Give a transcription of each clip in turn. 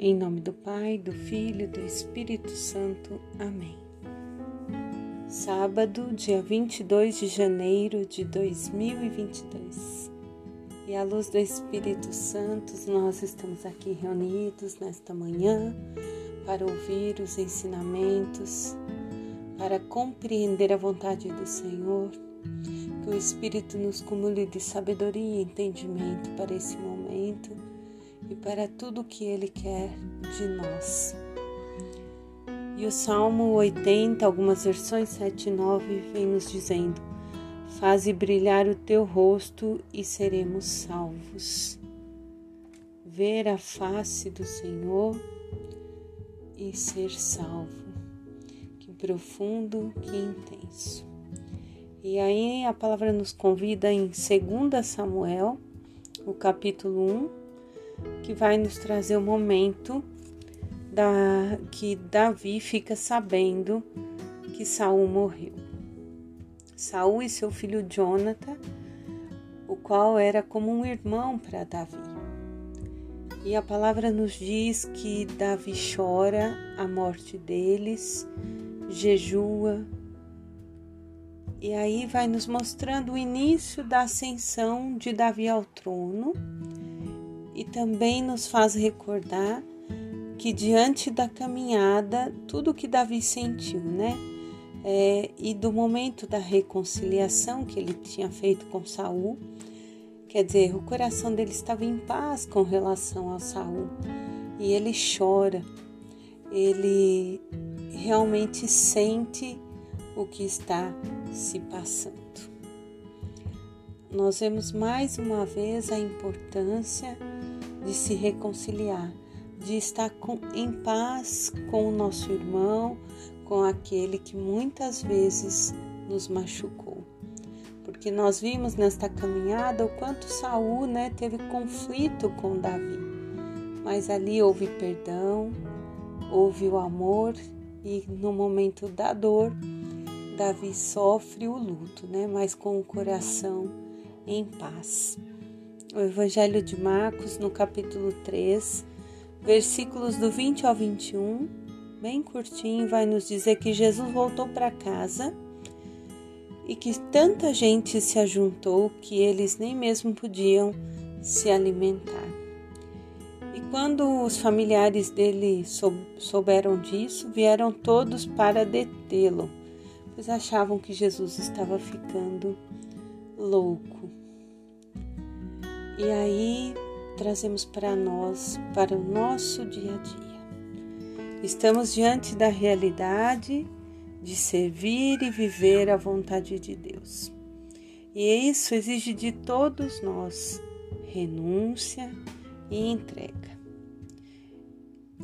Em nome do Pai, do Filho e do Espírito Santo. Amém. Sábado, dia 22 de janeiro de 2022. E à luz do Espírito Santo, nós estamos aqui reunidos nesta manhã para ouvir os ensinamentos, para compreender a vontade do Senhor. Que o Espírito nos cumule de sabedoria e entendimento para esse momento para tudo que Ele quer de nós. E o Salmo 80, algumas versões 7 e 9, vem nos dizendo: Faze brilhar o teu rosto e seremos salvos. Ver a face do Senhor e ser salvo. Que profundo, que intenso. E aí a palavra nos convida em 2 Samuel, o capítulo 1, que vai nos trazer o momento da, que Davi fica sabendo que Saul morreu. Saul e seu filho Jonathan, o qual era como um irmão para Davi. E a palavra nos diz que Davi chora a morte deles, jejua, e aí vai nos mostrando o início da ascensão de Davi ao trono e também nos faz recordar que diante da caminhada, tudo que Davi sentiu, né? É, e do momento da reconciliação que ele tinha feito com Saul, quer dizer, o coração dele estava em paz com relação a Saul e ele chora, ele realmente sente o que está se passando. Nós vemos mais uma vez a importância de se reconciliar, de estar com, em paz com o nosso irmão, com aquele que muitas vezes nos machucou. Porque nós vimos nesta caminhada o quanto Saul né, teve conflito com Davi. Mas ali houve perdão, houve o amor e no momento da dor, Davi sofre o luto, né, mas com o coração em paz o Evangelho de Marcos, no capítulo 3, versículos do 20 ao 21, bem curtinho, vai nos dizer que Jesus voltou para casa e que tanta gente se ajuntou que eles nem mesmo podiam se alimentar. E quando os familiares dele souberam disso, vieram todos para detê-lo, pois achavam que Jesus estava ficando louco. E aí trazemos para nós, para o nosso dia a dia. Estamos diante da realidade de servir e viver a vontade de Deus. E isso exige de todos nós renúncia e entrega.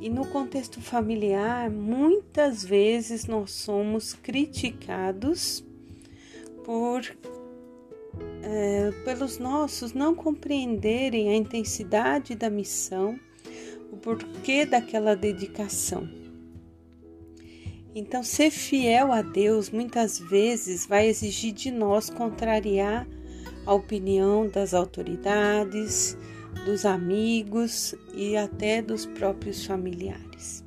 E no contexto familiar, muitas vezes nós somos criticados por é, pelos nossos não compreenderem a intensidade da missão, o porquê daquela dedicação. Então, ser fiel a Deus muitas vezes vai exigir de nós contrariar a opinião das autoridades, dos amigos e até dos próprios familiares.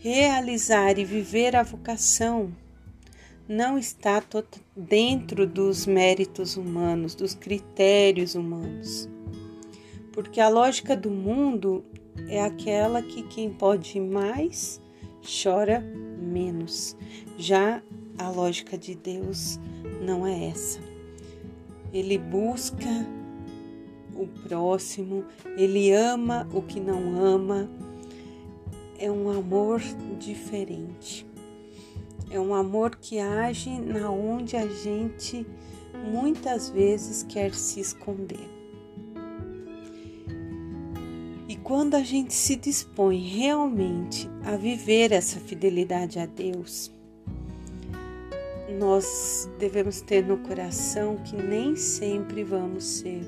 Realizar e viver a vocação não está dentro dos méritos humanos, dos critérios humanos. Porque a lógica do mundo é aquela que quem pode mais chora menos. Já a lógica de Deus não é essa. Ele busca o próximo, ele ama o que não ama. É um amor diferente. É um amor que age na onde a gente muitas vezes quer se esconder. E quando a gente se dispõe realmente a viver essa fidelidade a Deus, nós devemos ter no coração que nem sempre vamos ser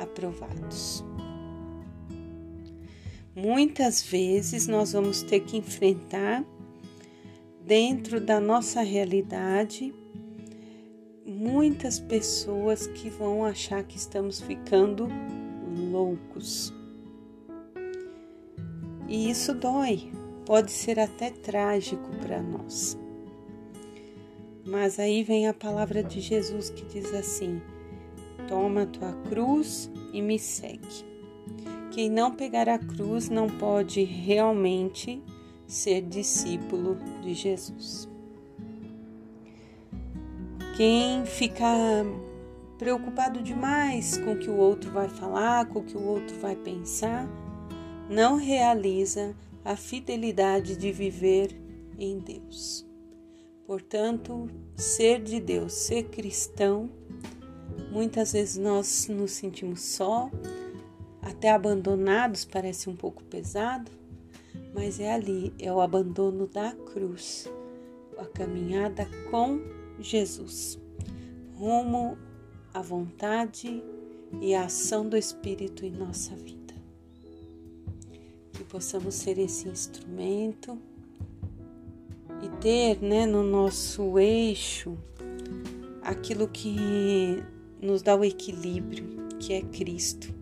aprovados. Muitas vezes nós vamos ter que enfrentar dentro da nossa realidade muitas pessoas que vão achar que estamos ficando loucos. E isso dói, pode ser até trágico para nós. Mas aí vem a palavra de Jesus que diz assim: Toma a tua cruz e me segue. Quem não pegar a cruz não pode realmente ser discípulo de Jesus. Quem fica preocupado demais com o que o outro vai falar, com o que o outro vai pensar, não realiza a fidelidade de viver em Deus. Portanto, ser de Deus, ser cristão, muitas vezes nós nos sentimos só, até abandonados, parece um pouco pesado, mas é ali, é o abandono da cruz, a caminhada com Jesus, rumo à vontade e à ação do Espírito em nossa vida. Que possamos ser esse instrumento e ter né, no nosso eixo aquilo que nos dá o equilíbrio, que é Cristo.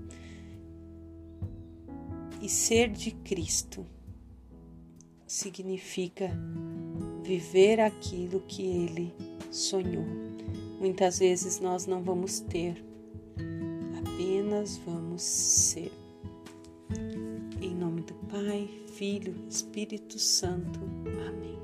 E ser de Cristo significa viver aquilo que Ele sonhou. Muitas vezes nós não vamos ter, apenas vamos ser. Em nome do Pai, Filho, Espírito Santo. Amém.